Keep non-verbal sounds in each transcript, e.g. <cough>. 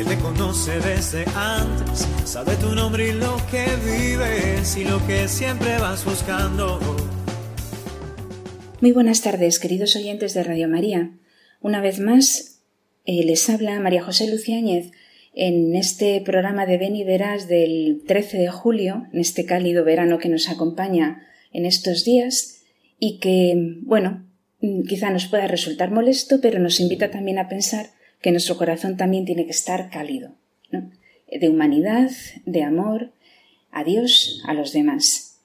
él te conoce desde antes, sabe tu nombre y lo que vives y lo que siempre vas buscando. Muy buenas tardes, queridos oyentes de Radio María. Una vez más, eh, les habla María José Luciáñez en este programa de Ven y Verás del 13 de julio, en este cálido verano que nos acompaña en estos días y que, bueno, quizá nos pueda resultar molesto, pero nos invita también a pensar que nuestro corazón también tiene que estar cálido, de humanidad, de amor a Dios, a los demás.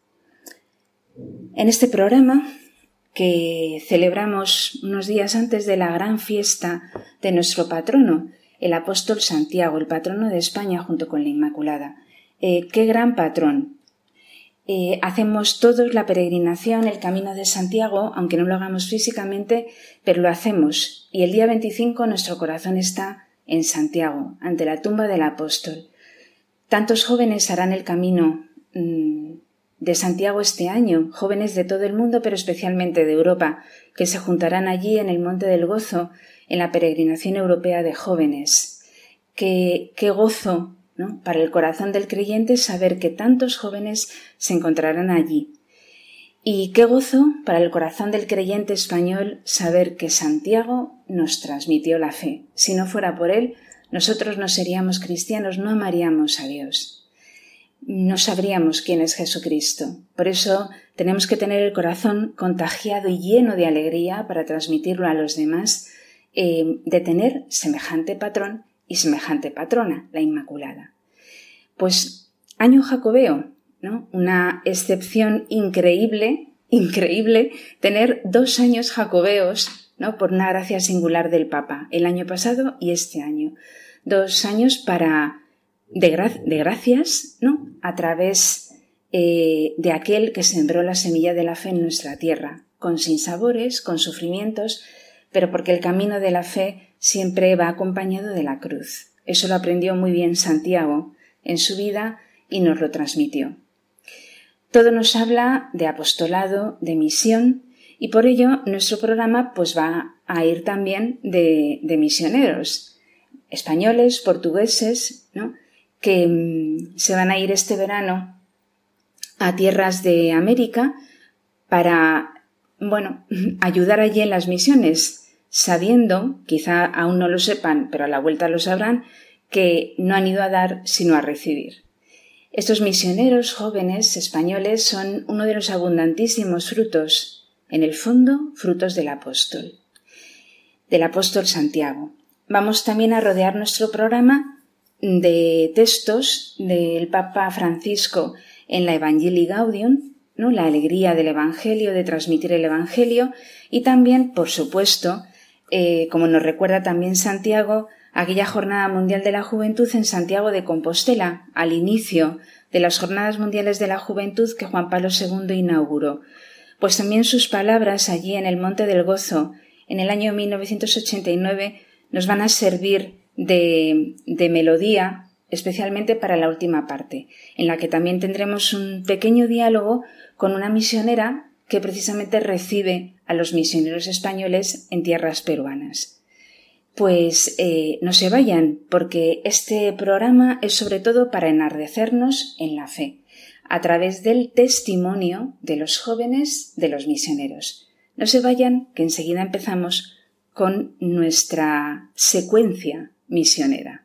En este programa que celebramos unos días antes de la gran fiesta de nuestro patrono, el apóstol Santiago, el patrono de España junto con la Inmaculada. Eh, qué gran patrón, eh, hacemos todos la peregrinación, el camino de Santiago, aunque no lo hagamos físicamente, pero lo hacemos. Y el día 25 nuestro corazón está en Santiago, ante la tumba del apóstol. Tantos jóvenes harán el camino mm, de Santiago este año, jóvenes de todo el mundo, pero especialmente de Europa, que se juntarán allí en el Monte del Gozo, en la peregrinación europea de jóvenes. Qué, qué gozo para el corazón del creyente saber que tantos jóvenes se encontrarán allí. Y qué gozo para el corazón del creyente español saber que Santiago nos transmitió la fe. Si no fuera por él, nosotros no seríamos cristianos, no amaríamos a Dios. No sabríamos quién es Jesucristo. Por eso tenemos que tener el corazón contagiado y lleno de alegría para transmitirlo a los demás, eh, de tener semejante patrón y semejante patrona, la Inmaculada. Pues año jacobeo, ¿no? Una excepción increíble, increíble, tener dos años jacobeos, ¿no? Por una gracia singular del Papa, el año pasado y este año. Dos años para, de, gracias, ¿no? A través eh, de aquel que sembró la semilla de la fe en nuestra tierra, con sinsabores, con sufrimientos, pero porque el camino de la fe siempre va acompañado de la cruz. Eso lo aprendió muy bien Santiago en su vida y nos lo transmitió. Todo nos habla de apostolado, de misión, y por ello nuestro programa pues va a ir también de, misioneros, españoles, portugueses, ¿no? que mm, se van a ir este verano a tierras de América para, bueno, <laughs> ayudar allí en las misiones, sabiendo, quizá aún no lo sepan, pero a la vuelta lo sabrán, que no han ido a dar sino a recibir. Estos misioneros jóvenes españoles son uno de los abundantísimos frutos, en el fondo, frutos del apóstol, del apóstol Santiago. Vamos también a rodear nuestro programa de textos del Papa Francisco en la Evangelii Gaudium, ¿no? la alegría del Evangelio, de transmitir el Evangelio, y también, por supuesto, eh, como nos recuerda también Santiago, aquella Jornada Mundial de la Juventud en Santiago de Compostela, al inicio de las Jornadas Mundiales de la Juventud que Juan Pablo II inauguró. Pues también sus palabras allí en el Monte del Gozo, en el año 1989, nos van a servir de, de melodía, especialmente para la última parte, en la que también tendremos un pequeño diálogo con una misionera que precisamente recibe a los misioneros españoles en tierras peruanas. Pues eh, no se vayan, porque este programa es sobre todo para enardecernos en la fe, a través del testimonio de los jóvenes de los misioneros. No se vayan, que enseguida empezamos con nuestra secuencia misionera.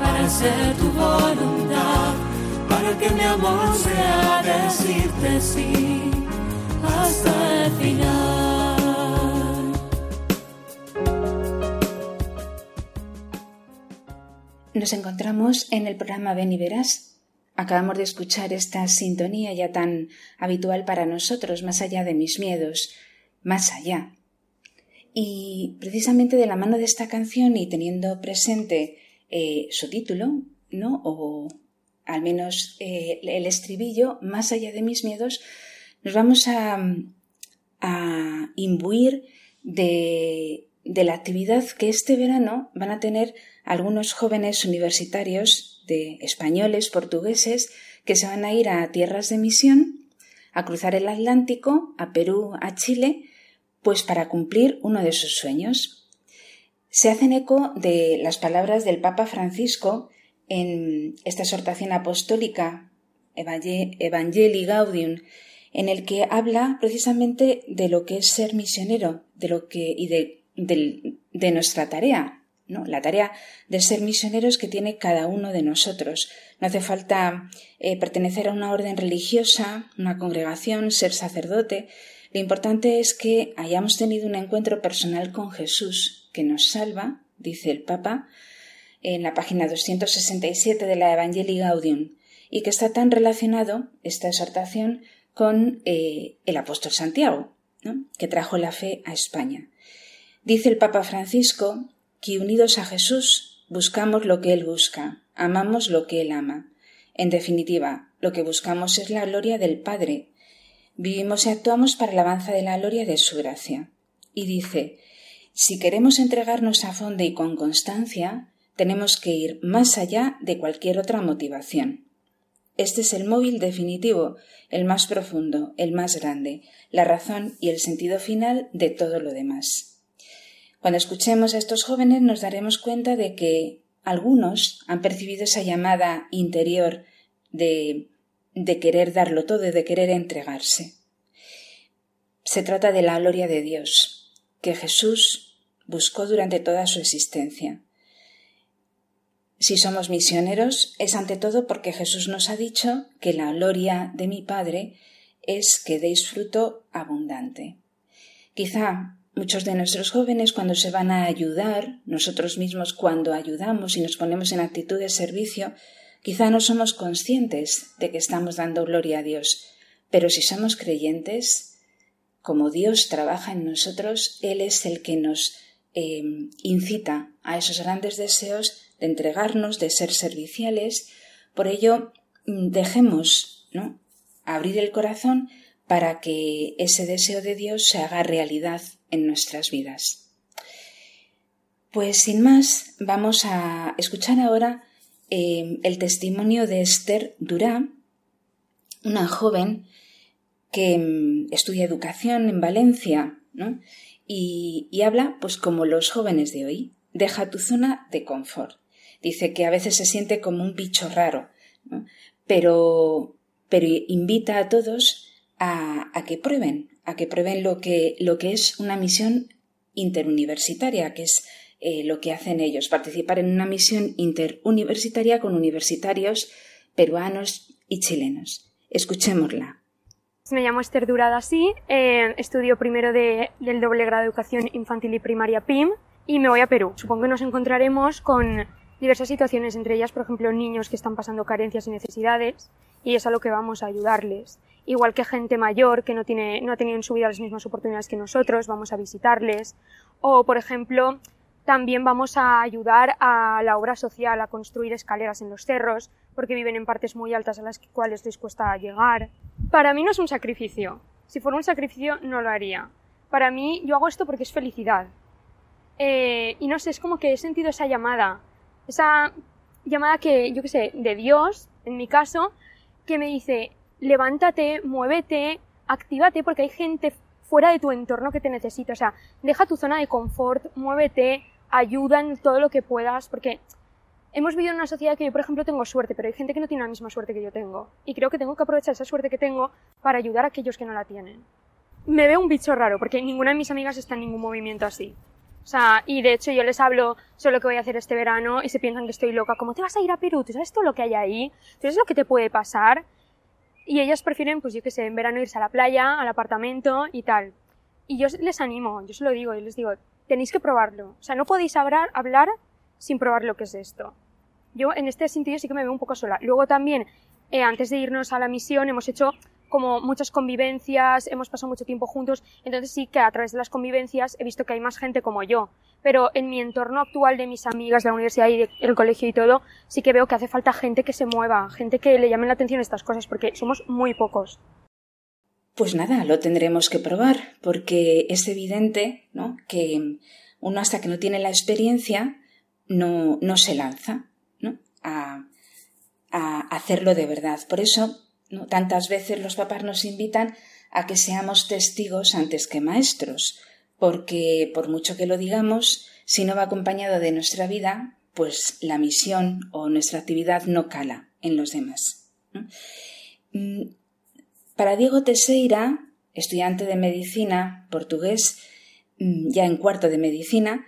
Para hacer tu voluntad, para que mi amor sea decirte sí hasta el final. Nos encontramos en el programa Ven y Verás. Acabamos de escuchar esta sintonía ya tan habitual para nosotros, más allá de mis miedos, más allá. Y precisamente de la mano de esta canción y teniendo presente eh, su título, ¿no? O al menos eh, el estribillo, más allá de mis miedos, nos vamos a, imbuir de, de la actividad que este verano van a tener algunos jóvenes universitarios de españoles, portugueses, que se van a ir a tierras de misión, a cruzar el Atlántico, a Perú, a Chile, pues para cumplir uno de sus sueños. Se hacen eco de las palabras del Papa Francisco en esta exhortación apostólica Evangelii Gaudium, en el que habla precisamente de lo que es ser misionero, de lo que y de, nuestra tarea, ¿no? La tarea de ser misioneros que tiene cada uno de nosotros. No hace falta eh, pertenecer a una orden religiosa, una congregación, ser sacerdote. Lo importante es que hayamos tenido un encuentro personal con Jesús, que nos salva, dice el Papa, en la página 267 de la Evangelii Gaudium, y que está tan relacionado, esta exhortación, con eh, el apóstol Santiago, ¿no? que trajo la fe a España. Dice el Papa Francisco que unidos a Jesús buscamos lo que Él busca, amamos lo que Él ama. En definitiva, lo que buscamos es la gloria del Padre. Vivimos y actuamos para la alabanza de la gloria de su gracia. Y dice, si queremos entregarnos a fondo y con constancia, tenemos que ir más allá de cualquier otra motivación. Este es el móvil definitivo, el más profundo, el más grande, la razón y el sentido final de todo lo demás. Cuando escuchemos a estos jóvenes nos daremos cuenta de que algunos han percibido esa llamada interior de, de querer darlo todo y de querer entregarse. Se trata de la gloria de Dios, que Jesús buscó durante toda su existencia. Si somos misioneros, es ante todo porque Jesús nos ha dicho que la gloria de mi Padre es que deis fruto abundante. Quizá Muchos de nuestros jóvenes cuando se van a ayudar, nosotros mismos cuando ayudamos y nos ponemos en actitud de servicio, quizá no somos conscientes de que estamos dando gloria a Dios, pero si somos creyentes, como Dios trabaja en nosotros, Él es el que nos eh, incita a esos grandes deseos de entregarnos, de ser serviciales. Por ello, mm, dejemos ¿no? abrir el corazón para que ese deseo de Dios se haga realidad en nuestras vidas. Pues sin más, vamos a escuchar ahora eh, el testimonio de Esther Durá, una joven que mm, estudia educación en Valencia, ¿no? y, habla pues como los jóvenes de hoy. Deja tu zona de confort. Dice que a veces se siente como un bicho raro, pero, pero invita a todos a, a que prueben, a que prueben lo que, lo que es una misión interuniversitaria, que es eh, lo que hacen ellos, participar en una misión interuniversitaria con universitarios peruanos y chilenos. Escuchémosla. Me llamo Esther Durada, sí, eh, estudio primero de, del doble grado de educación infantil y primaria PIM y me voy a Perú. Supongo que nos encontraremos con diversas situaciones, entre ellas, por ejemplo, niños que están pasando carencias y necesidades y es a lo que vamos a ayudarles igual que gente mayor que no, tiene, no ha tenido en su vida las mismas oportunidades que nosotros, vamos a visitarles. O, por ejemplo, También vamos a ayudar a la obra social, a construir escaleras en los cerros, porque viven en partes muy altas a las cuales les cuesta llegar. Para mí no es un sacrificio. Si fuera un sacrificio, no lo haría. Para mí, yo hago esto porque es felicidad. Eh, y no sé, es como que he sentido esa llamada. Esa llamada que, yo qué sé, de Dios, en mi caso, que me dice, levántate, muévete, actívate, porque hay gente fuera de tu entorno que te necesita. O sea, deja tu zona de confort, muévete, ayuda en todo lo que puedas, porque hemos vivido en una sociedad que yo, por ejemplo, tengo suerte, pero hay gente que no tiene la misma suerte que yo tengo. Y creo que tengo que aprovechar esa suerte que tengo para ayudar a aquellos que no la tienen. Me veo un bicho raro, porque ninguna de mis amigas está en ningún movimiento así. O sea, y de hecho yo les hablo sobre lo que voy a hacer este verano y se piensan que estoy loca. ¿Cómo te vas a ir a Perú? ¿Tú sabes todo lo que hay ahí? ¿Tú sabes lo que te puede pasar? Y ellas prefieren, pues yo qué sé, en verano irse a la playa, al apartamento y tal. Y yo les animo, yo se lo digo, y les digo, tenéis que probarlo. O sea, no podéis hablar, hablar sin probar lo que es esto. Yo en este sentido sí que me veo un poco sola. Luego también, eh, antes de irnos a la misión, hemos hecho como muchas convivencias, hemos pasado mucho tiempo juntos, entonces sí que a través de las convivencias he visto que hay más gente como yo. Pero en mi entorno actual de mis amigas, la universidad y el colegio y todo, sí que veo que hace falta gente que se mueva, gente que le llame la atención estas cosas, porque somos muy pocos. Pues nada, lo tendremos que probar, porque es evidente ¿no? que uno hasta que no tiene la experiencia no, no se lanza ¿no? a, hacerlo de verdad. Por eso Tantas veces los papás nos invitan a que seamos testigos antes que maestros, porque por mucho que lo digamos, si no va acompañado de nuestra vida, pues la misión o nuestra actividad no cala en los demás. Mm, para Diego Teseira, estudiante de medicina portugués, mm, ya en cuarto de medicina,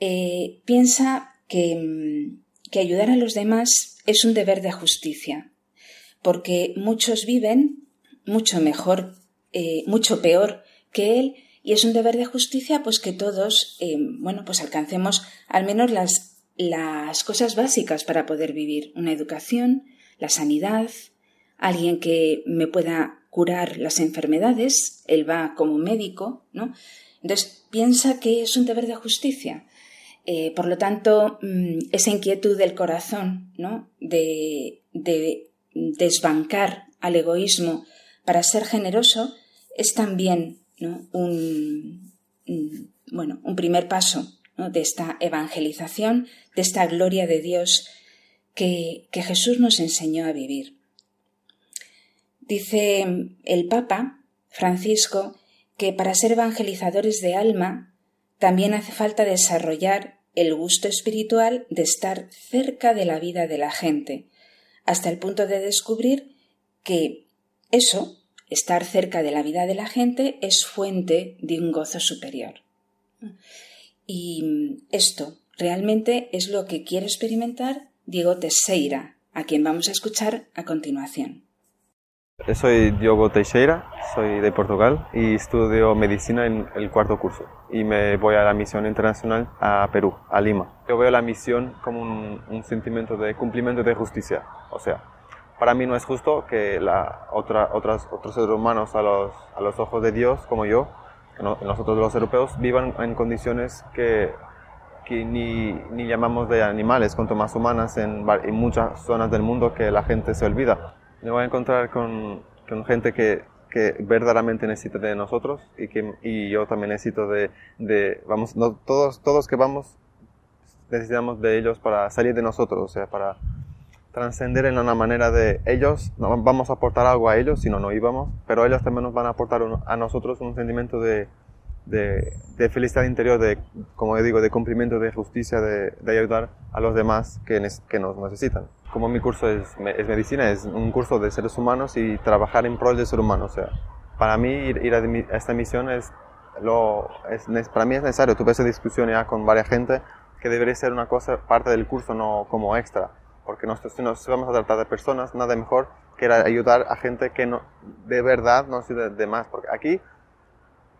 eh, piensa que, mm, que ayudar a los demás es un deber de justicia, porque muchos viven mucho mejor, eh, mucho peor que él, y es un deber de justicia pues que todos, eh, bueno, pues alcancemos al menos las, las cosas básicas para poder vivir. Una educación, la sanidad, alguien que me pueda curar las enfermedades, él va como médico, ¿no? Entonces piensa que es un deber de justicia. Eh, por lo tanto, mm, esa inquietud del corazón, ¿no? De, de desbancar al egoísmo para ser generoso es también un, bueno, un primer paso de esta evangelización, de esta gloria de Dios que Jesús nos enseñó a vivir. Dice el Papa Francisco que para ser evangelizadores de alma también hace falta desarrollar el gusto espiritual de estar cerca de la vida de la gente, hasta el punto de descubrir que eso, estar cerca de la vida de la gente, es fuente de un gozo superior. Y esto realmente es lo que quiere experimentar Diego Teixeira, a quien vamos a escuchar a continuación. Soy Diogo Teixeira, soy de Portugal y estudio medicina en el cuarto curso. Y me voy a la misión internacional a Perú, a Lima. Yo veo la misión como un, sentimiento de cumplimiento de justicia, o sea, para mí no es justo que la otra, otras, otros seres humanos a los, a los ojos de Dios, como yo, nosotros los europeos, vivan en condiciones que, ni, llamamos de animales, cuanto más humanas en muchas zonas del mundo que la gente se olvida me voy a encontrar con, con gente que, que, verdaderamente necesita de nosotros y que y yo también necesito de, de vamos, todos, todos que vamos necesitamos de ellos para salir de nosotros, o sea, para trascender en una manera de ellos, no vamos a aportar algo a ellos, si no, no íbamos, pero ellos también nos van a aportar a nosotros un sentimiento de, de, felicidad interior, de, como digo, de cumplimiento, de justicia, de, de ayudar a los demás que, que nos necesitan como mi curso es, es, medicina, es un curso de seres humanos y trabajar en pro del ser humano. O sea, para mí ir, a, esta misión es, lo, es, para mí es necesario. Tuve esa discusión ya con varias gente que debería ser una cosa parte del curso, no como extra. Porque nosotros, si nos vamos a tratar de personas, nada mejor que ayudar a gente que no, de verdad no sirve de más. Porque aquí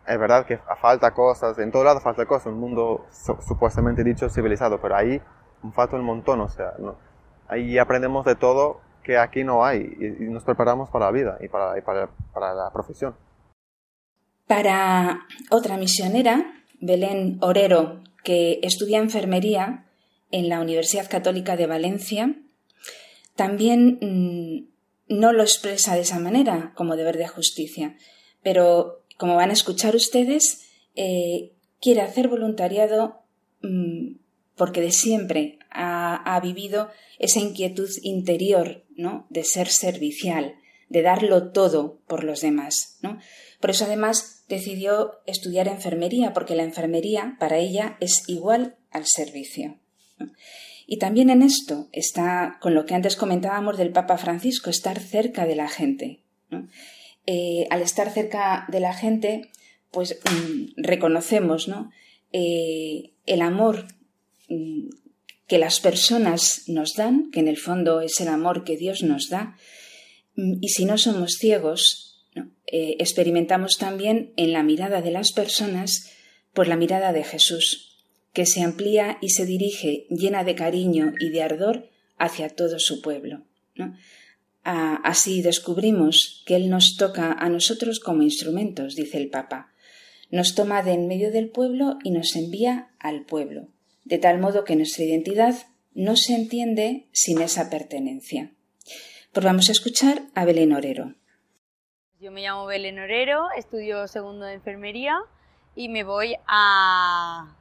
es verdad que falta cosas, en todo lado falta cosas, un mundo supuestamente dicho civilizado, pero ahí falta un montón, o sea, no, ahí aprendemos de todo que aquí no hay y, nos preparamos para la vida y para, la profesión. Para otra misionera, Belén Orero, que estudia enfermería en la Universidad Católica de Valencia, también mm, no lo expresa de esa manera como deber de justicia, pero como van a escuchar ustedes, eh, quiere hacer voluntariado mm, porque de siempre ha, vivido esa inquietud interior ¿no? de ser servicial, de darlo todo por los demás. ¿no? Por eso además decidió estudiar enfermería, porque la enfermería para ella es igual al servicio. Y también en esto está con lo que antes comentábamos del Papa Francisco, estar cerca de la gente. Eh, al estar cerca de la gente, pues mm, reconocemos ¿no? Eh, el amor mm, que las personas nos dan, que en el fondo es el amor que Dios nos da, mm, y si no somos ciegos, eh, experimentamos también en la mirada de las personas, por la mirada de Jesús, que se amplía y se dirige llena de cariño y de ardor hacia todo su pueblo. Así descubrimos que Él nos toca a nosotros como instrumentos, dice el Papa. Nos toma de en medio del pueblo y nos envía al pueblo, de tal modo que nuestra identidad no se entiende sin esa pertenencia. Pues vamos a escuchar a Belén Orero. Yo me llamo Belén Orero, estudio segundo de enfermería y me voy a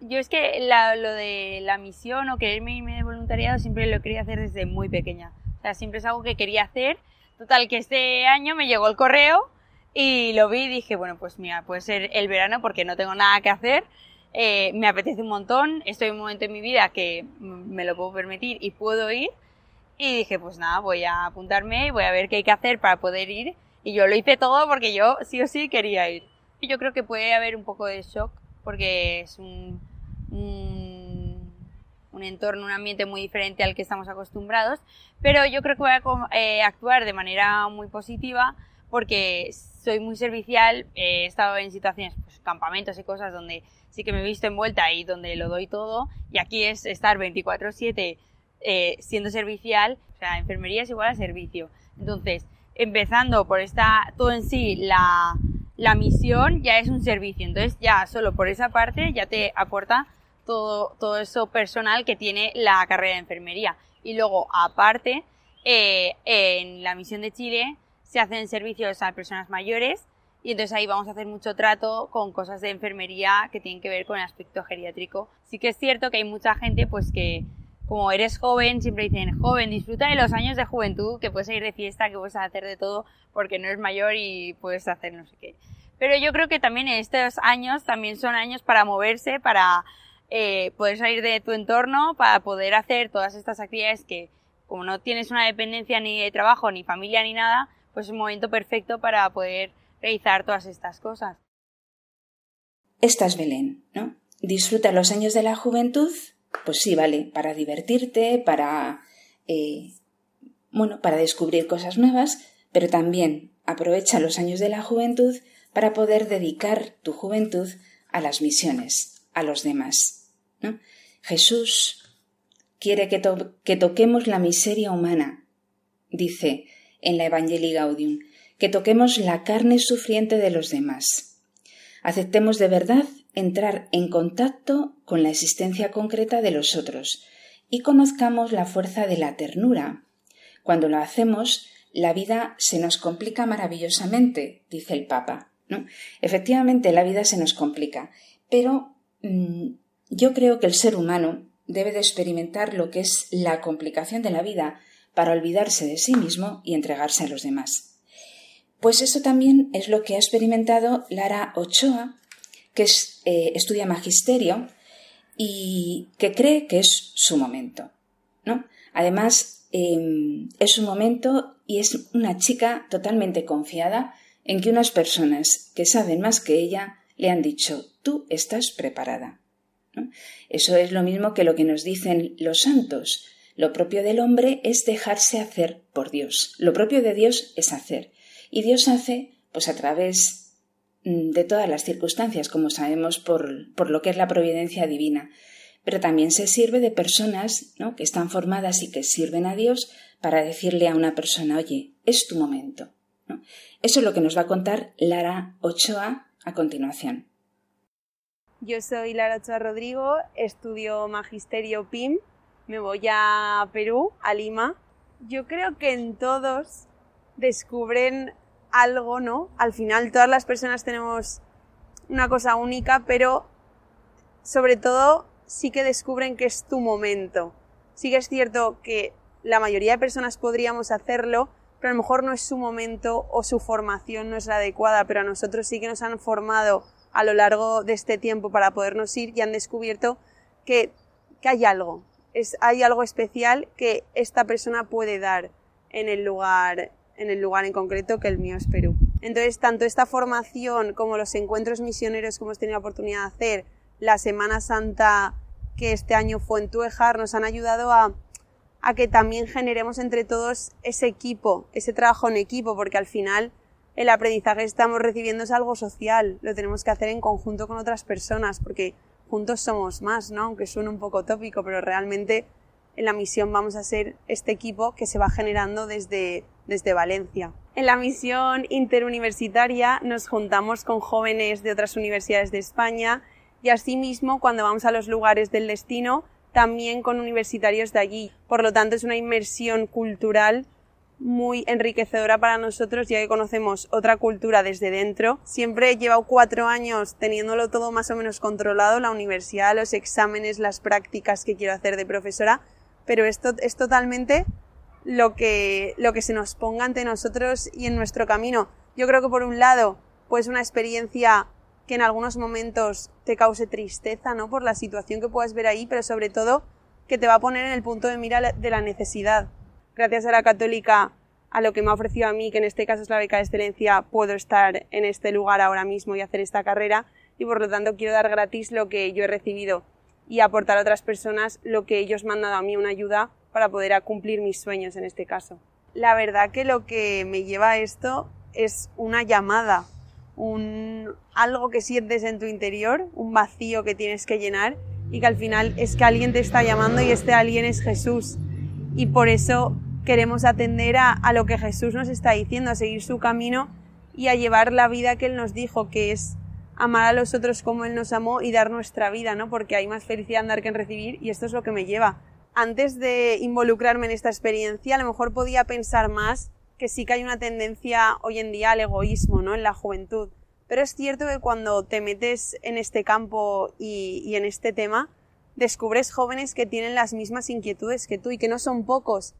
yo es que lo de la misión o quererme irme de voluntariado siempre lo quería hacer desde muy pequeña. O sea, siempre es algo que quería hacer. Total, que este año me llegó el correo y lo vi dije, bueno, pues mira, puede ser el verano porque no tengo nada que hacer. Eh, me apetece un montón, estoy en un momento en mi vida que me lo puedo permitir y puedo ir. Y dije, pues nada, voy a apuntarme y voy a ver qué hay que hacer para poder ir. Y yo lo hice todo porque yo sí o sí quería ir. Y yo creo que puede haber un poco de shock porque es un, entorno, un ambiente muy diferente al que estamos acostumbrados, pero yo creo que voy a eh, actuar de manera muy positiva porque soy muy servicial, he estado en situaciones, pues, campamentos y cosas donde sí que me he visto envuelta y donde lo doy todo, y aquí es estar 24/7 eh, siendo servicial, o sea, enfermería es igual a servicio. Entonces, empezando por esta, todo en sí, la, la misión ya es un servicio. Entonces ya solo por esa parte ya te aporta todo, todo eso personal que tiene la carrera de enfermería. Y luego, aparte, eh, en la misión de Chile se hacen servicios a personas mayores y entonces ahí vamos a hacer mucho trato con cosas de enfermería que tienen que ver con el aspecto geriátrico. Sí que es cierto que hay mucha gente pues que como eres joven, siempre dicen, joven, disfruta de los años de juventud, que puedes ir de fiesta, que puedes hacer de todo, porque no eres mayor y puedes hacer no sé qué. Pero yo creo que también estos años también son años para moverse, para eh, poder salir de tu entorno, para poder hacer todas estas actividades que, como no tienes una dependencia ni de trabajo, ni familia, ni nada, pues es un momento perfecto para poder realizar todas estas cosas. Esta es Belén, ¿no? Disfruta los años de la juventud pues sí, vale, para divertirte, para, eh, bueno, para descubrir cosas nuevas, pero también aprovecha los años de la juventud para poder dedicar tu juventud a las misiones, a los demás. Jesús quiere que, que toquemos la miseria humana, dice en la Evangelii Gaudium, que toquemos la carne sufriente de los demás. Aceptemos de verdad entrar en contacto con la existencia concreta de los otros y conozcamos la fuerza de la ternura. Cuando lo hacemos, la vida se nos complica maravillosamente, dice el Papa. ¿no? Efectivamente, la vida se nos complica, pero mm, yo creo que el ser humano debe de experimentar lo que es la complicación de la vida para olvidarse de sí mismo y entregarse a los demás. Pues eso también es lo que ha experimentado Lara Ochoa que eh, estudia magisterio y que cree que es su momento. ¿no? Además, em, es su momento y es una chica totalmente confiada en que unas personas que saben más que ella le han dicho tú estás preparada. Eso es lo mismo que lo que nos dicen los santos. Lo propio del hombre es dejarse hacer por Dios. Lo propio de Dios es hacer. Y Dios hace pues a través Mm, de todas las circunstancias, como sabemos por, por, lo que es la providencia divina. Pero también se sirve de personas ¿no? que están formadas y que sirven a Dios para decirle a una persona, oye, es tu momento. Eso es lo que nos va a contar Lara Ochoa a continuación. Yo soy Lara Ochoa Rodrigo, estudio Magisterio PIM, me voy a Perú, a Lima. Yo creo que en todos descubren algo, ¿no? Al final todas las personas tenemos una cosa única, pero sobre todo sí que descubren que es tu momento. Sí que es cierto que la mayoría de personas podríamos hacerlo, pero a lo mejor no es su momento o su formación no es la adecuada, pero a nosotros sí que nos han formado a lo largo de este tiempo para podernos ir y han descubierto que, que hay algo, es, hay algo especial que esta persona puede dar en el lugar, en el lugar en concreto que el mío es Perú. Entonces, tanto esta formación como los encuentros misioneros que hemos tenido la oportunidad de hacer, la Semana Santa que este año fue en Tuejar, nos han ayudado a, a que también generemos entre todos ese equipo, ese trabajo en equipo, porque al final el aprendizaje que estamos recibiendo es algo social, lo tenemos que hacer en conjunto con otras personas, porque juntos somos más, ¿no? Aunque suene un poco tópico, pero realmente en la misión vamos a ser este equipo que se va generando desde, desde Valencia. En la misión interuniversitaria nos juntamos con jóvenes de otras universidades de España y asimismo cuando vamos a los lugares del destino también con universitarios de allí. Por lo tanto es una inmersión cultural muy enriquecedora para nosotros ya que conocemos otra cultura desde dentro. Siempre he llevado cuatro años teniéndolo todo más o menos controlado, la universidad, los exámenes, las prácticas que quiero hacer de profesora, pero esto es totalmente lo que, lo que se nos ponga ante nosotros y en nuestro camino. Yo creo que por un lado, pues una experiencia que en algunos momentos te cause tristeza, ¿no? Por la situación que puedas ver ahí, pero sobre todo que te va a poner en el punto de mira de la necesidad gracias a la católica, a lo que me ha ofrecido a mí, que en este caso es la beca de excelencia, puedo estar en este lugar ahora mismo y hacer esta carrera y por lo tanto quiero dar gratis lo que yo he recibido y aportar a otras personas lo que ellos me han dado a mí, una ayuda para poder cumplir mis sueños en este caso. La verdad que lo que me lleva a esto es una llamada, un algo que sientes en tu interior, un vacío que tienes que llenar y que al final es que alguien te está llamando y este alguien es Jesús. Y por eso queremos atender a, a, lo que Jesús nos está diciendo, a seguir su camino y a llevar la vida que Él nos dijo, que es amar a los otros como Él nos amó y dar nuestra vida, ¿no? Porque hay más felicidad en dar que en recibir y esto es lo que me lleva. Antes de involucrarme en esta experiencia, a lo mejor podía pensar más que sí que hay una tendencia hoy en día al egoísmo, ¿no? En la juventud. Pero es cierto que cuando te metes en este campo y, y en este tema, descubres jóvenes que tienen las mismas inquietudes que tú y que no son pocos.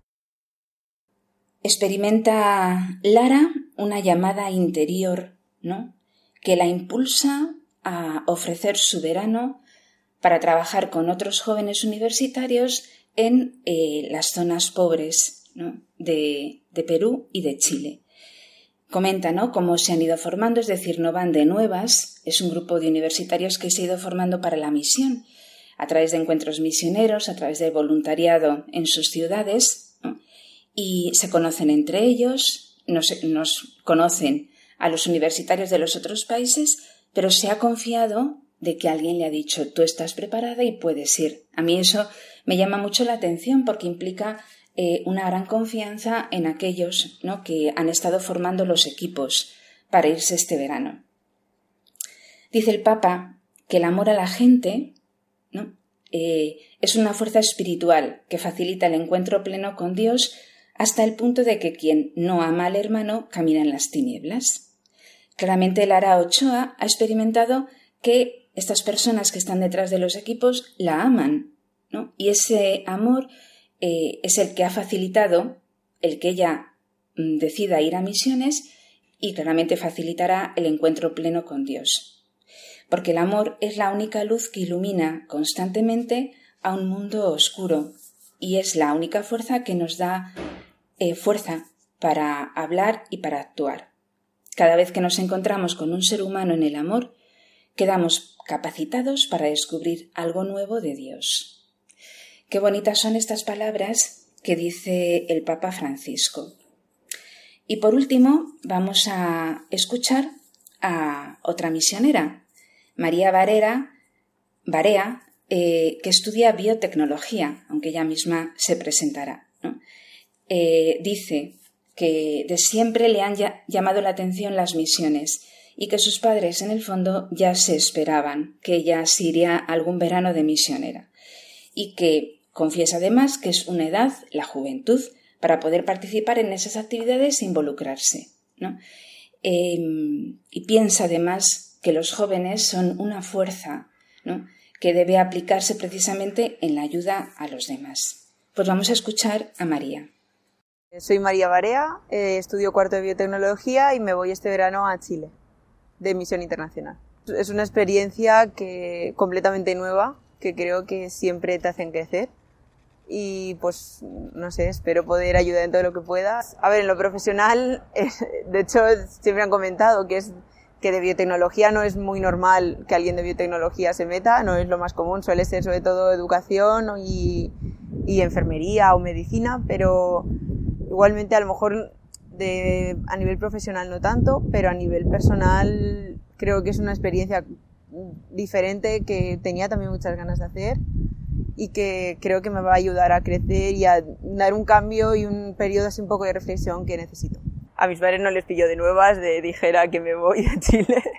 Experimenta Lara una llamada interior, ¿no? Que la impulsa a ofrecer su verano para trabajar con otros jóvenes universitarios en eh, las zonas pobres de, de, Perú y de Chile. Comenta ¿no? cómo se han ido formando, es decir, no van de nuevas, es un grupo de universitarios que se ha ido formando para la misión, a través de encuentros misioneros, a través de voluntariado en sus ciudades, y se conocen entre ellos, nos, conocen a los universitarios de los otros países, pero se ha confiado de que alguien le ha dicho tú estás preparada y puedes ir. A mí eso me llama mucho la atención porque implica eh, una gran confianza en aquellos ¿no? que han estado formando los equipos para irse este verano. Dice el Papa que el amor a la gente ¿no? Eh, es una fuerza espiritual que facilita el encuentro pleno con Dios hasta el punto de que quien no ama al hermano camina en las tinieblas. Claramente Lara Ochoa ha experimentado que estas personas que están detrás de los equipos la aman, ¿no? Y ese amor eh, es el que ha facilitado el que ella mm, decida ir a misiones y claramente facilitará el encuentro pleno con Dios. Porque el amor es la única luz que ilumina constantemente a un mundo oscuro y es la única fuerza que nos da eh, fuerza para hablar y para actuar. Cada vez que nos encontramos con un ser humano en el amor, quedamos capacitados para descubrir algo nuevo de Dios. Qué bonitas son estas palabras que dice el Papa Francisco. Y por último, vamos a escuchar a otra misionera, María Varera, Barea, eh, que estudia biotecnología, aunque ella misma se presentará. Eh, dice que de siempre le han llamado la atención las misiones y que sus padres en el fondo ya se esperaban que ella se iría algún verano de misionera y que confiesa además que es una edad, la juventud, para poder participar en esas actividades e involucrarse. ¿no? Em, y piensa además que los jóvenes son una fuerza ¿no? que debe aplicarse precisamente en la ayuda a los demás. Pues vamos a escuchar a María. Soy María Barea, eh, estudio cuarto de biotecnología y me voy este verano a Chile, de misión internacional. Es una experiencia que completamente nueva, que creo que siempre te hacen crecer y pues no sé, espero poder ayudar en todo lo que pueda. A ver, en lo profesional, <laughs> de hecho siempre han comentado que es que de biotecnología no es muy normal que alguien de biotecnología se meta, no es lo más común, suele ser sobre todo educación y, y enfermería o medicina, pero igualmente a lo mejor de, a nivel profesional no tanto, pero a nivel personal creo que es una experiencia diferente que tenía también muchas ganas de hacer y que creo que me va a ayudar a crecer y a dar un cambio y un periodo así un poco de reflexión que necesito. A mis padres no les pillo de nuevas, de dijera que me voy a Chile. <laughs>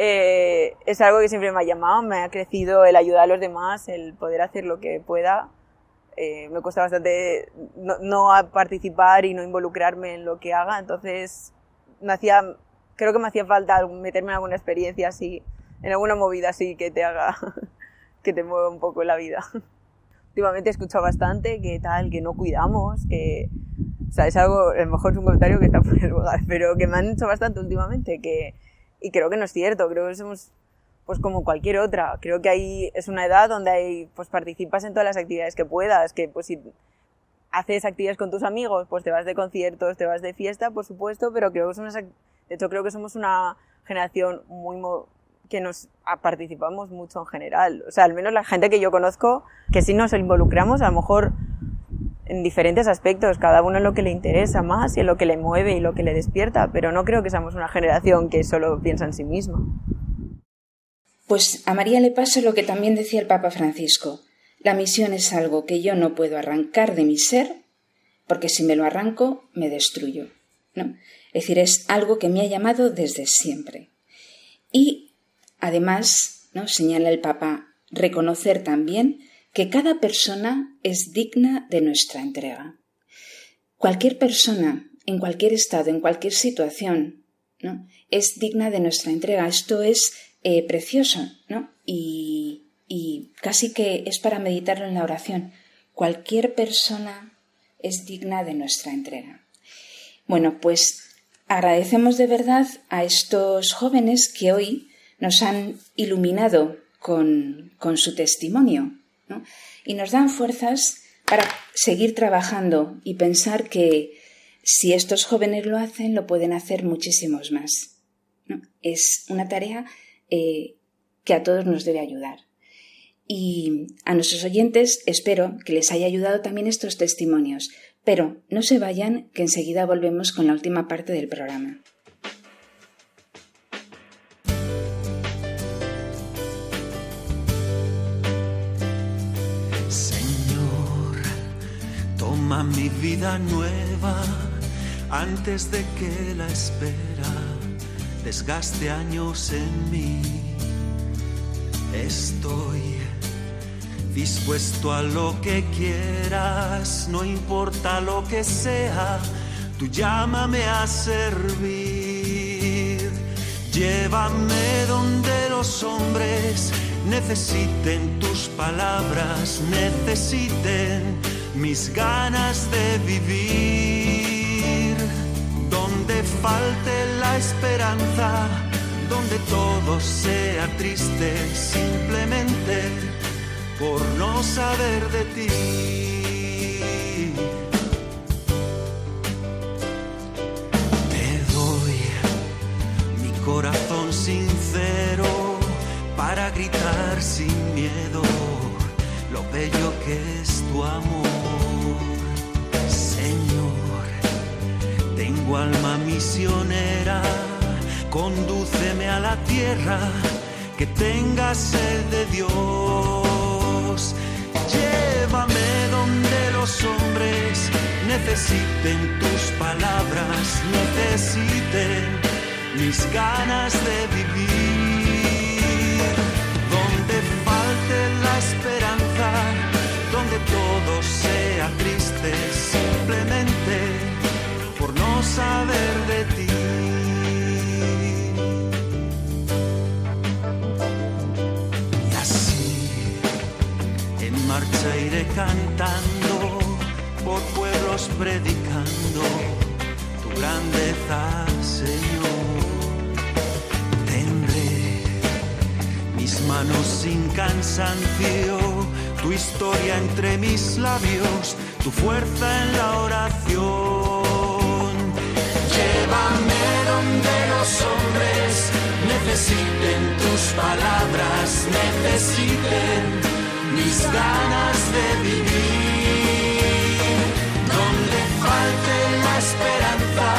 Eh, es algo que siempre me ha llamado, me ha crecido el ayudar a los demás, el poder hacer lo que pueda. Eh, me cuesta bastante no, no, participar y no involucrarme en lo que haga, entonces me hacía, creo que me hacía falta meterme en alguna experiencia así, en alguna movida así que te haga <laughs> que te mueva un poco la vida. <laughs> Últimamente he escuchado bastante que tal, que no cuidamos, que... O sea, es algo, a lo mejor es un comentario que está <laughs> por el lugar, pero que me han hecho bastante últimamente, que... Y creo que no es cierto, creo que somos pues como cualquier otra. Creo que ahí es una edad donde hay, pues participas en todas las actividades que puedas, que pues si haces actividades con tus amigos, pues te vas de conciertos, te vas de fiesta, por supuesto, pero creo que somos, de hecho creo que somos una generación muy, que nos participamos mucho en general. O sea, al menos la gente que yo conozco, que sí nos involucramos, a lo mejor en diferentes aspectos, cada uno en lo que le interesa más y en lo que le mueve y lo que le despierta, pero no creo que seamos una generación que solo piensa en sí misma. Pues a María le pasa lo que también decía el Papa Francisco. La misión es algo que yo no puedo arrancar de mi ser, porque si me lo arranco, me destruyo. ¿no? Es decir, es algo que me ha llamado desde siempre. Y Además, ¿no? señala el Papa, reconocer también que cada persona es digna de nuestra entrega. Cualquier persona, en cualquier estado, en cualquier situación, ¿no? es digna de nuestra entrega. Esto es eh, precioso, ¿no? Y, y casi que es para meditarlo en la oración. Cualquier persona es digna de nuestra entrega. Bueno, pues agradecemos de verdad a estos jóvenes que hoy nos han iluminado con, su testimonio y nos dan fuerzas para seguir trabajando y pensar que si estos jóvenes lo hacen, lo pueden hacer muchísimos más. Es una tarea eh, que a todos nos debe ayudar. Y a nuestros oyentes espero que les haya ayudado también estos testimonios, pero no se vayan, que enseguida volvemos con la última parte del programa. mi vida nueva antes de que la espera desgaste años en mí. Estoy dispuesto a lo que quieras, no importa lo que sea, tú llámame a servir. Llévame donde los hombres necesiten tus palabras, necesiten mis ganas de vivir, donde falte esperanza, donde todo sea triste simplemente por no saber de ti. Te doy mi corazón sincero para gritar sin miedo lo bello que es tu amor. Tengo alma misionera, condúceme a la tierra que tenga sed de Dios. Llévame donde los hombres necesiten tus palabras, necesiten mis ganas de vivir. Donde falte la esperanza, donde todo sea triste, simplemente saber de ti. Y así, en marcha iré cantando, por pueblos predicando tu grandeza, Señor. Tendré mis manos sin cansancio, tu historia entre mis labios, tu fuerza en la oración. Llévame donde los hombres necesiten tus palabras, necesiten mis ganas de vivir. Donde falte la esperanza,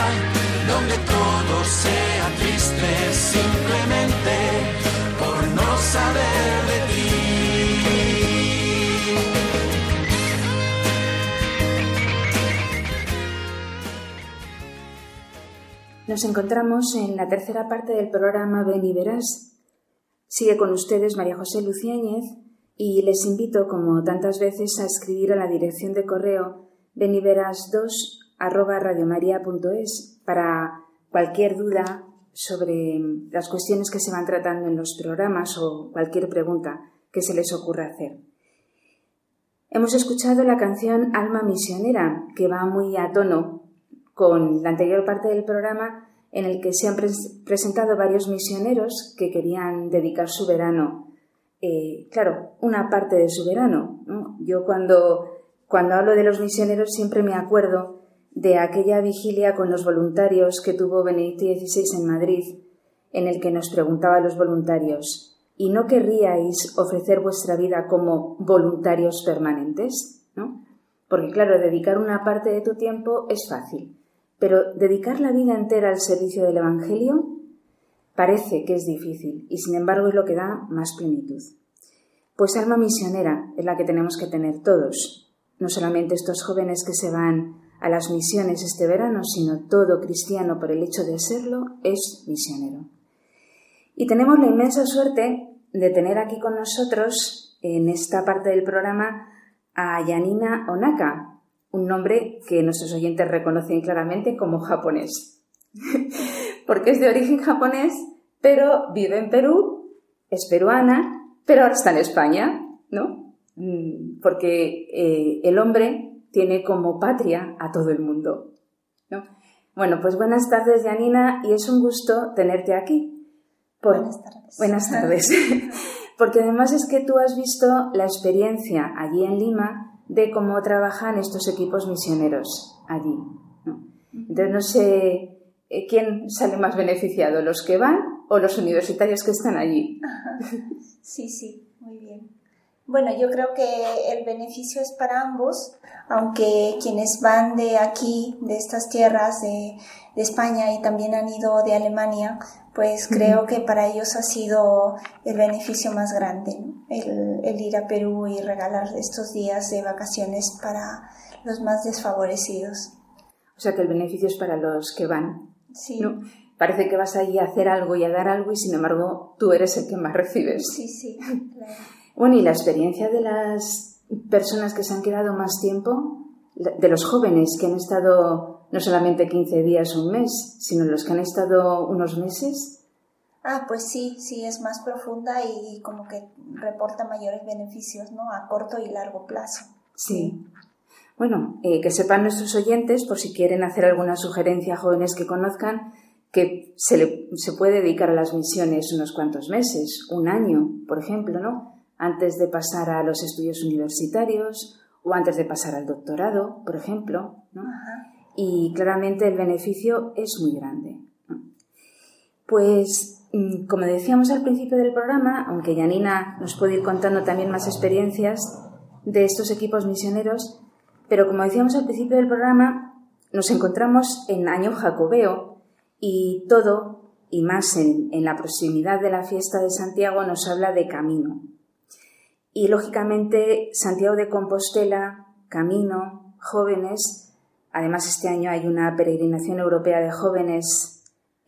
donde todo sea triste, simplemente Nos encontramos en la tercera parte del programa Ven y Verás. Sigue con ustedes María José Luciáñez y les invito, como tantas veces, a escribir a la dirección de correo beniveras2 arroba radiomaria.es para cualquier duda sobre las cuestiones que se van tratando en los programas o cualquier pregunta que se les ocurra hacer. Hemos escuchado la canción Alma Misionera, que va muy a tono con la anterior parte del programa en el que se han pres- presentado varios misioneros que querían dedicar su verano, eh, claro, una parte de su verano. ¿no? Yo cuando, cuando hablo de los misioneros siempre me acuerdo de aquella vigilia con los voluntarios que tuvo Benedicto XVI en Madrid, en el que nos preguntaba a los voluntarios, ¿y no querríais ofrecer vuestra vida como voluntarios permanentes? ¿no? Porque claro, dedicar una parte de tu tiempo es fácil, pero dedicar la vida entera al servicio del Evangelio parece que es difícil y sin embargo es lo que da más plenitud. Pues alma misionera es la que tenemos que tener todos, no solamente estos jóvenes que se van a las misiones este verano, sino todo cristiano por el hecho de serlo es misionero. Y tenemos la inmensa suerte de tener aquí con nosotros en esta parte del programa a Yanina Onaka, un nombre que nuestros oyentes reconocen claramente como japonés. <laughs> Porque es de origen japonés, pero vive en Perú, es peruana, pero ahora está en España, ¿no? Mm, Porque eh, el hombre tiene como patria a todo el mundo, ¿no? Bueno, pues buenas tardes, Yanina, y es un gusto tenerte aquí. Por- Buenas tardes. Buenas tardes. <laughs> Porque además es que tú has visto la experiencia allí en Lima de cómo trabajan estos equipos misioneros allí. ¿no? Entonces no sé eh, quién sale más beneficiado, los que van o los universitarios que están allí. Sí, sí, muy bien. Bueno, yo creo que el beneficio es para ambos, aunque quienes van de aquí, de estas tierras de, de España y también han ido de Alemania, pues creo que para ellos ha sido el beneficio más grande, ¿no? El, el ir a Perú y regalar estos días de vacaciones para los más desfavorecidos. O sea que el beneficio es para los que van. Sí, ¿no? Parece que vas allí a hacer algo y a dar algo y sin embargo tú eres el que más <laughs> recibes. sí, sí, claro. Bueno, y la experiencia de las personas que se han quedado más tiempo, de los jóvenes que han estado no solamente 15 días o un mes, sino los que han estado unos meses. Ah, pues sí, sí, es más profunda y como que reporta mayores beneficios, ¿no? A corto y largo plazo. Sí. Bueno, eh, que sepan nuestros oyentes, por si quieren hacer alguna sugerencia a jóvenes que conozcan, que se, le, se puede dedicar a las misiones unos cuantos meses, un año, por ejemplo, ¿no? Antes de pasar a los estudios universitarios o antes de pasar al doctorado, por ejemplo, ¿no? Y claramente el beneficio es muy grande. Pues, como decíamos al principio del programa, aunque Yanina nos puede ir contando también más experiencias de estos equipos misioneros, pero como decíamos al principio del programa, nos encontramos en año jacobeo y todo, y más en, en la proximidad de la fiesta de Santiago, nos habla de camino. Y lógicamente Santiago de Compostela, camino, jóvenes, además este año hay una peregrinación europea de jóvenes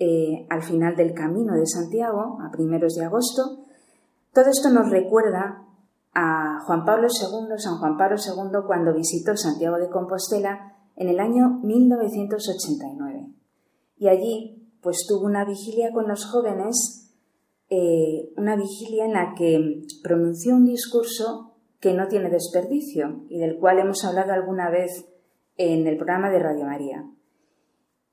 eh, al final del camino de Santiago, a primeros de agosto. Todo esto nos recuerda a Juan Pablo II, San Juan Pablo II, cuando visitó Santiago de Compostela en el año 1989. Y allí, pues tuvo una vigilia con los jóvenes, eh, una vigilia en la que pronunció un discurso que no tiene desperdicio y del cual hemos hablado alguna vez en el programa de Radio María.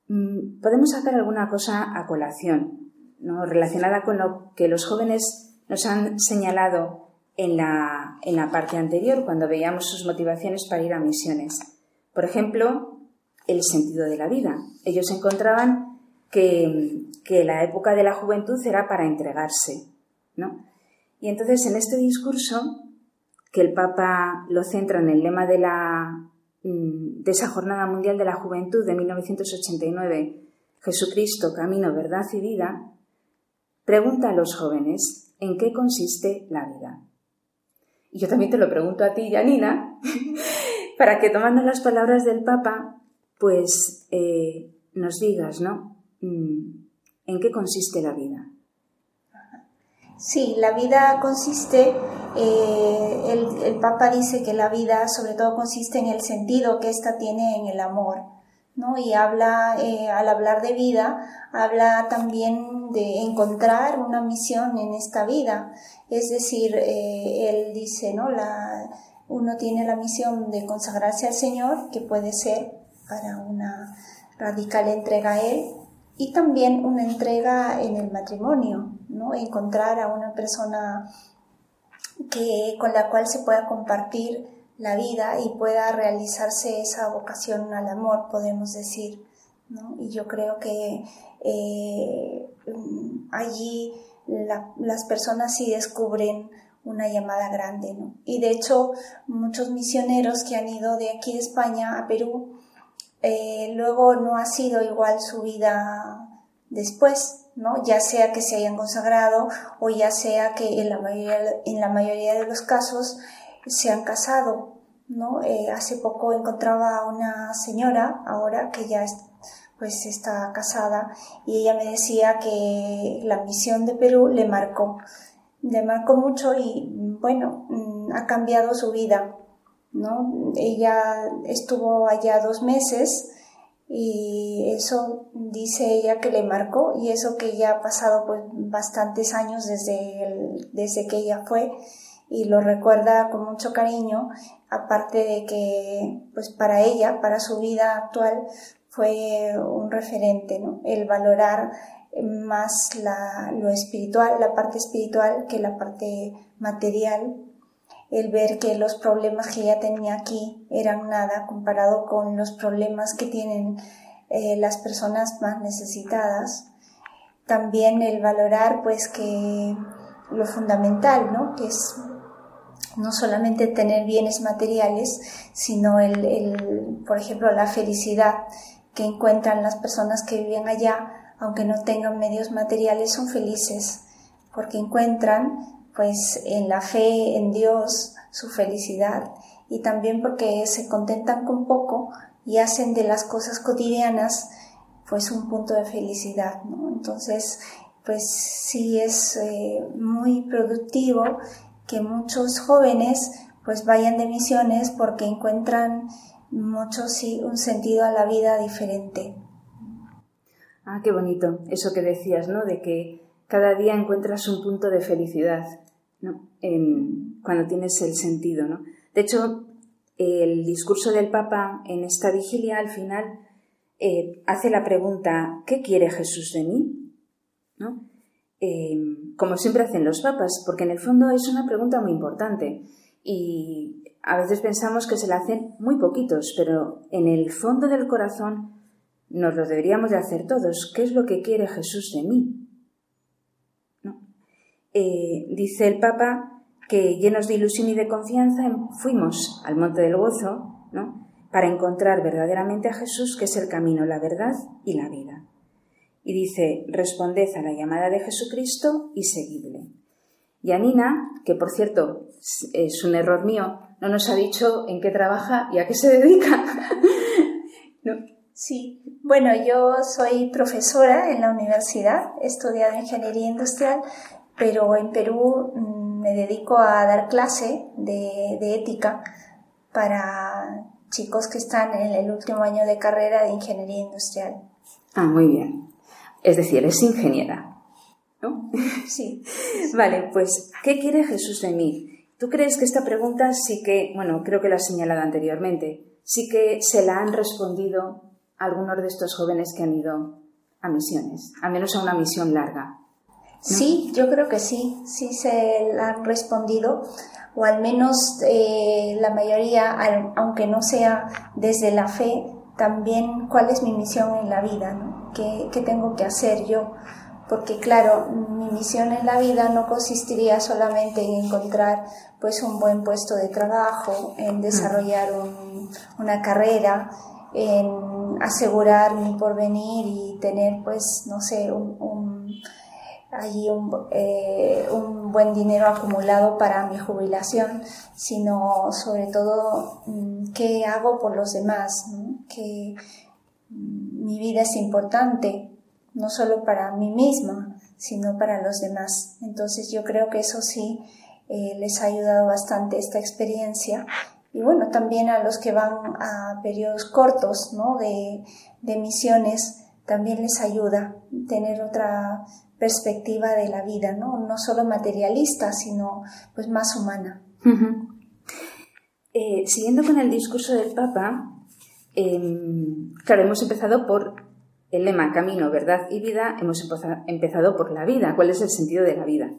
Mm, podemos sacar alguna cosa a colación, ¿no? relacionada con lo que los jóvenes nos han señalado en la, en la parte anterior, cuando veíamos sus motivaciones para ir a misiones. Por ejemplo, el sentido de la vida. Ellos encontraban que, que la época de la juventud era para entregarse. ¿no? Y entonces en este discurso, que el Papa lo centra en el lema de, la, de esa Jornada Mundial de la Juventud de 1989, Jesucristo, Camino, Verdad y Vida, pregunta a los jóvenes en qué consiste la vida. Y yo también te lo pregunto a ti, Janina, <laughs> para que tomando las palabras del Papa, pues eh, nos digas, ¿no? Mm, ¿En qué consiste la vida? Sí, la vida consiste, eh, el, el, Papa dice que la vida sobre todo consiste en el sentido que ésta tiene en el amor. ¿no? Y habla, eh, al hablar de vida, habla también de encontrar una misión en esta vida. Es decir, eh, él dice, ¿no? La, uno tiene la misión de consagrarse al Señor, que puede ser para una radical entrega a Él, y también una entrega en el matrimonio, ¿no? Encontrar a una persona que, con la cual se pueda compartir la vida y pueda realizarse esa vocación al amor, podemos decir. ¿no? Y yo creo que eh, allí las personas sí descubren una llamada grande. ¿no? Y de hecho, muchos misioneros que han ido de aquí de España a Perú, eh, luego no ha sido igual su vida después, ¿no? ya sea que se hayan consagrado o ya sea que en la mayoría, en la mayoría de los casos se han casado, ¿no? Eh, hace poco encontraba a una señora, ahora que ya pues está casada, y ella me decía que la misión de Perú le marcó, le marcó mucho y bueno, mm, ha cambiado su vida, ¿no? Ella estuvo allá dos meses y eso dice ella que le marcó y eso que ya ha pasado pues bastantes años desde, desde que ella fue y lo recuerda con mucho cariño, aparte de que pues para ella, para su vida actual, fue un referente, ¿no? El valorar más la, lo espiritual, la parte espiritual que la parte material, el ver que los problemas que ella tenía aquí eran nada comparado con los problemas que tienen eh, las personas más necesitadas. También el valorar pues que lo fundamental, ¿no? Que es no solamente tener bienes materiales, sino el, por ejemplo, la felicidad que encuentran las personas que viven allá, aunque no tengan medios materiales, son felices, porque encuentran, pues, en la fe en Dios su felicidad y también porque se contentan con poco y hacen de las cosas cotidianas, pues, un punto de felicidad, ¿no? Entonces, pues sí es eh, muy productivo que muchos jóvenes pues vayan de misiones porque encuentran mucho sí un sentido a la vida diferente. Ah, qué bonito eso que decías, ¿no? De que cada día encuentras un punto de felicidad, ¿no? En, cuando tienes el sentido, ¿no? De hecho, el discurso del Papa en esta vigilia al final eh, hace la pregunta ¿qué quiere Jesús de mí? ¿No? Em, como siempre hacen los papas, porque en el fondo es una pregunta muy importante y a veces pensamos que se la hacen muy poquitos, pero en el fondo del corazón nos lo deberíamos de hacer todos. ¿Qué es lo que quiere Jesús de mí? Eh, dice el Papa que llenos de ilusión y de confianza fuimos al Monte del Gozo ¿no? para encontrar verdaderamente a Jesús, que es el camino, la verdad y la vida y dice, responded a la llamada de Jesucristo y seguidle. Y Anina, que por cierto es un error mío, no nos ha dicho en qué trabaja y a qué se dedica. <laughs> Sí, bueno, yo soy profesora en la universidad, he estudiado ingeniería industrial, pero en Perú mm, me dedico a dar clase de, de ética para chicos que están en el último año de carrera de ingeniería industrial. Ah, muy bien. Es decir, es ingeniera, ¿no? <laughs> Sí. <laughs> Vale, pues, ¿qué quiere Jesús de mí? ¿Tú crees que esta pregunta sí que, bueno, creo que lo has señalado anteriormente, sí que se la han respondido algunos de estos jóvenes que han ido a misiones, al menos a una misión larga. Sí, yo creo que sí, sí se han respondido, o al menos eh, la mayoría, aunque no sea desde la fe, también cuál es mi misión en la vida, ¿no? ¿Qué, ¿Qué, tengo que hacer yo? Porque claro, mi misión en la vida no consistiría solamente en encontrar pues un buen puesto de trabajo, en desarrollar un, una carrera, en asegurar mi porvenir y tener, pues, no sé, un, un allí un, eh, un, buen dinero acumulado para mi jubilación, sino sobre todo mm, qué hago por los demás, que mm, mi vida es importante, no solo para mí misma, sino para los demás. Entonces yo creo que eso sí eh, les ha ayudado bastante esta experiencia y bueno, también a los que van a periodos cortos ¿no? de, de misiones, también les ayuda tener otra perspectiva de la vida, ¿no? No solo materialista, sino pues más humana. eh, siguiendo con el discurso del Papa, eh, claro, hemos empezado por el lema camino, verdad y vida, hemos empezado por la vida, cuál es el sentido de la vida.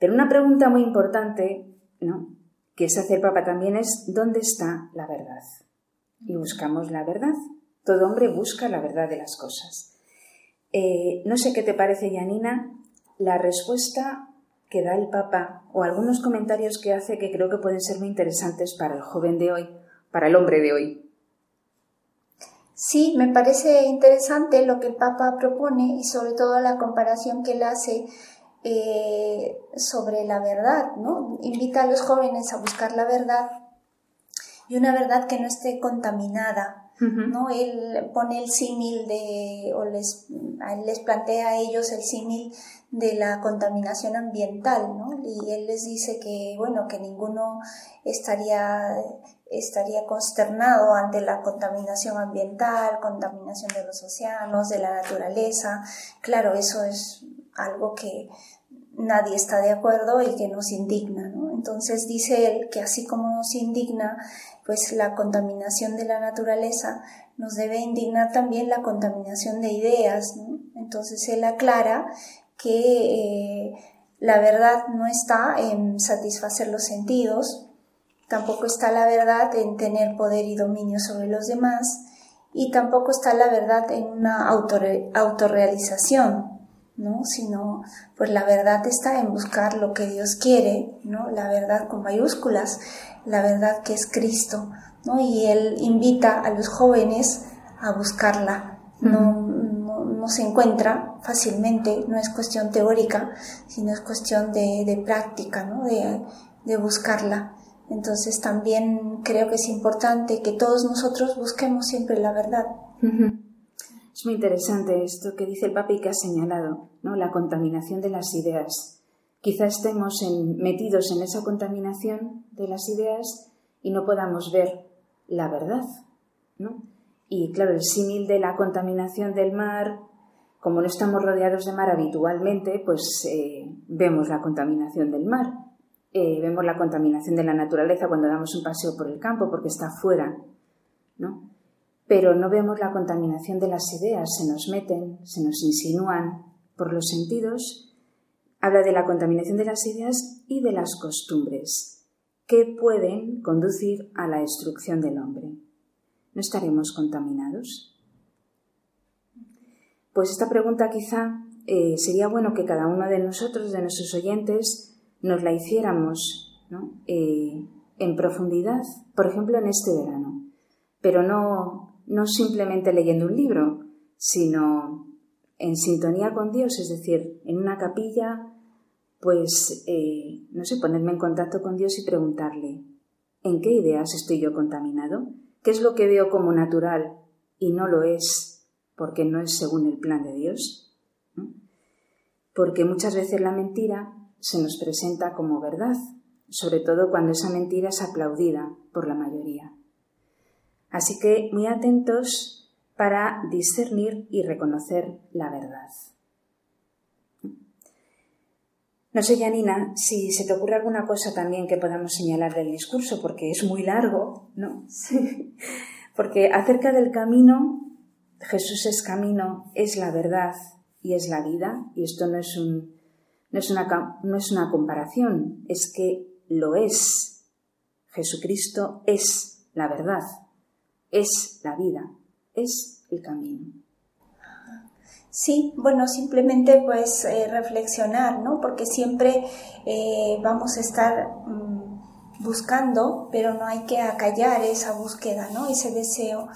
Pero una pregunta muy importante, ¿no? que se hace el Papa también es ¿dónde está la verdad? Y buscamos la verdad. Todo hombre busca la verdad de las cosas. Eh, no sé qué te parece, Janina, la respuesta que da el Papa o algunos comentarios que hace que creo que pueden ser muy interesantes para el joven de hoy, para el hombre de hoy. Sí, me parece interesante lo que el Papa propone y sobre todo la comparación que él hace eh, sobre la verdad, ¿no? Invita a los jóvenes a buscar la verdad y una verdad que no esté contaminada, ¿no? Él pone el símil de, o les, les plantea a ellos el símil de la contaminación ambiental, ¿no? Y él les dice que, bueno, que ninguno estaría, estaría consternado ante la contaminación ambiental, contaminación de los océanos, de la naturaleza. Claro, eso es algo que nadie está de acuerdo y que nos indigna. ¿no? Entonces dice él que así como nos indigna pues la contaminación de la naturaleza, nos debe indignar también la contaminación de ideas. Entonces él aclara que eh, la verdad no está en satisfacer los sentidos, tampoco está la verdad en tener poder y dominio sobre los demás, y tampoco está la verdad en una autorrealización, ¿no? Sino, pues la verdad está en buscar lo que Dios quiere, ¿no? La verdad con mayúsculas, la verdad que es Cristo, ¿no? Y Él invita a los jóvenes a buscarla, no, no, se encuentra fácilmente, no es cuestión teórica, sino es cuestión de, práctica, ¿no? De, de buscarla. Entonces también creo que es importante que todos nosotros busquemos siempre la verdad. Es muy interesante esto que dice el Papa y que ha señalado, ¿no? La contaminación de las ideas. Quizá estemos metidos en esa contaminación de las ideas y no podamos ver la verdad, ¿no? Y claro, el símil de la contaminación del mar, como no estamos rodeados de mar habitualmente, pues eh, vemos la contaminación del mar, eh, vemos la contaminación de la naturaleza cuando damos un paseo por el campo porque está fuera, ¿no? Pero no vemos la contaminación de las ideas, se nos meten, se nos insinúan por los sentidos. Habla de la contaminación de las ideas y de las costumbres, que pueden conducir a la destrucción del hombre. ¿No estaremos contaminados? Pues esta pregunta quizá eh, sería bueno que cada uno de nosotros, de nuestros oyentes, nos la hiciéramos eh, en profundidad, por ejemplo en este verano, pero no no simplemente leyendo un libro, sino en sintonía con Dios, es decir, en una capilla, pues, eh, no sé, ponerme en contacto con Dios y preguntarle, ¿en qué ideas estoy yo contaminado? ¿Qué es lo que veo como natural y no lo es porque no es según el plan de Dios. Porque muchas veces la mentira se nos presenta como verdad, sobre todo cuando esa mentira es aplaudida por la mayoría. Así que muy atentos para discernir y reconocer la verdad. No sé, Janina, si se te ocurre alguna cosa también que podamos señalar del discurso, porque es muy largo, ¿no? Sí. <laughs> Porque acerca del camino, Jesús es camino, es la verdad y es la vida, y esto no es, un, no es, una, no es una comparación, es que lo es. Jesucristo es la verdad, es la vida, es el camino. Sí, bueno, simplemente pues eh, reflexionar, ¿no? Porque siempre eh, vamos a estar mm, buscando, pero no hay que acallar esa búsqueda, ¿no? Ese deseo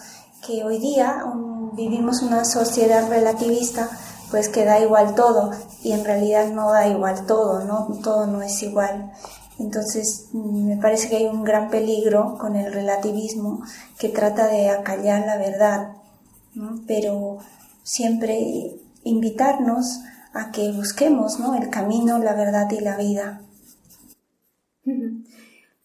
que hoy día vivimos una sociedad relativista, pues que da igual todo y en realidad no da igual todo, ¿no? Todo no es igual. Entonces, mm, me parece que hay un gran peligro con el relativismo que trata de acallar la verdad, ¿no? Pero siempre invitarnos a que busquemos ¿no? el camino, la verdad y la vida.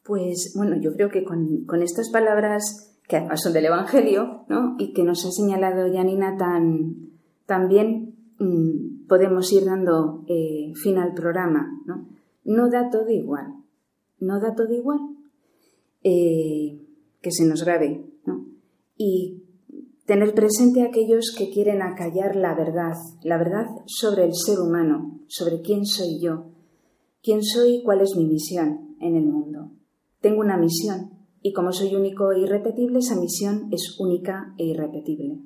Pues bueno, yo creo que con, estas palabras, que además son del Evangelio, ¿no? y que nos ha señalado Janina tan, tan bien, mm, podemos ir dando eh, fin al programa. ¿no? no da todo igual, no da todo igual. Eh, que se nos grabe. Y tener presente a aquellos que quieren acallar la verdad, la verdad sobre el ser humano, sobre quién soy yo, quién soy y cuál es mi misión en el mundo. Tengo una misión y como soy único e irrepetible, esa misión es única e irrepetible.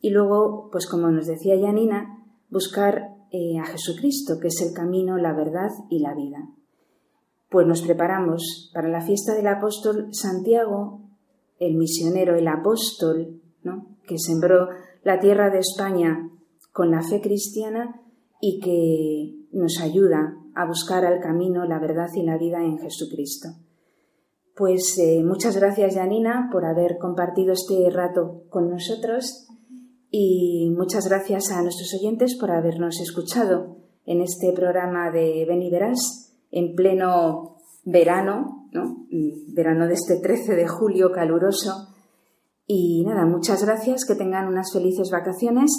Y luego, pues como nos decía Janina, buscar eh, a Jesucristo, que es el camino, la verdad y la vida. Pues nos preparamos para la fiesta del apóstol Santiago, el misionero, el apóstol, que sembró la tierra de España con la fe cristiana y que nos ayuda a buscar al camino, la verdad y la vida en Jesucristo. Pues eh, muchas gracias, Janina, por haber compartido este rato con nosotros y muchas gracias a nuestros oyentes por habernos escuchado en este programa de Ven y Verás en pleno verano, ¿no? verano de este 13 de julio caluroso y nada, muchas gracias, que tengan unas felices vacaciones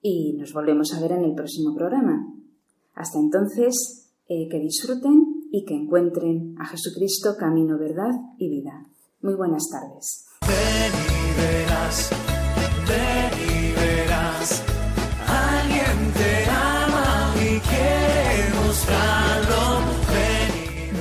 y nos volvemos a ver en el próximo programa. Hasta entonces, eh, que disfruten y que encuentren a Jesucristo camino, verdad y vida. Muy buenas tardes.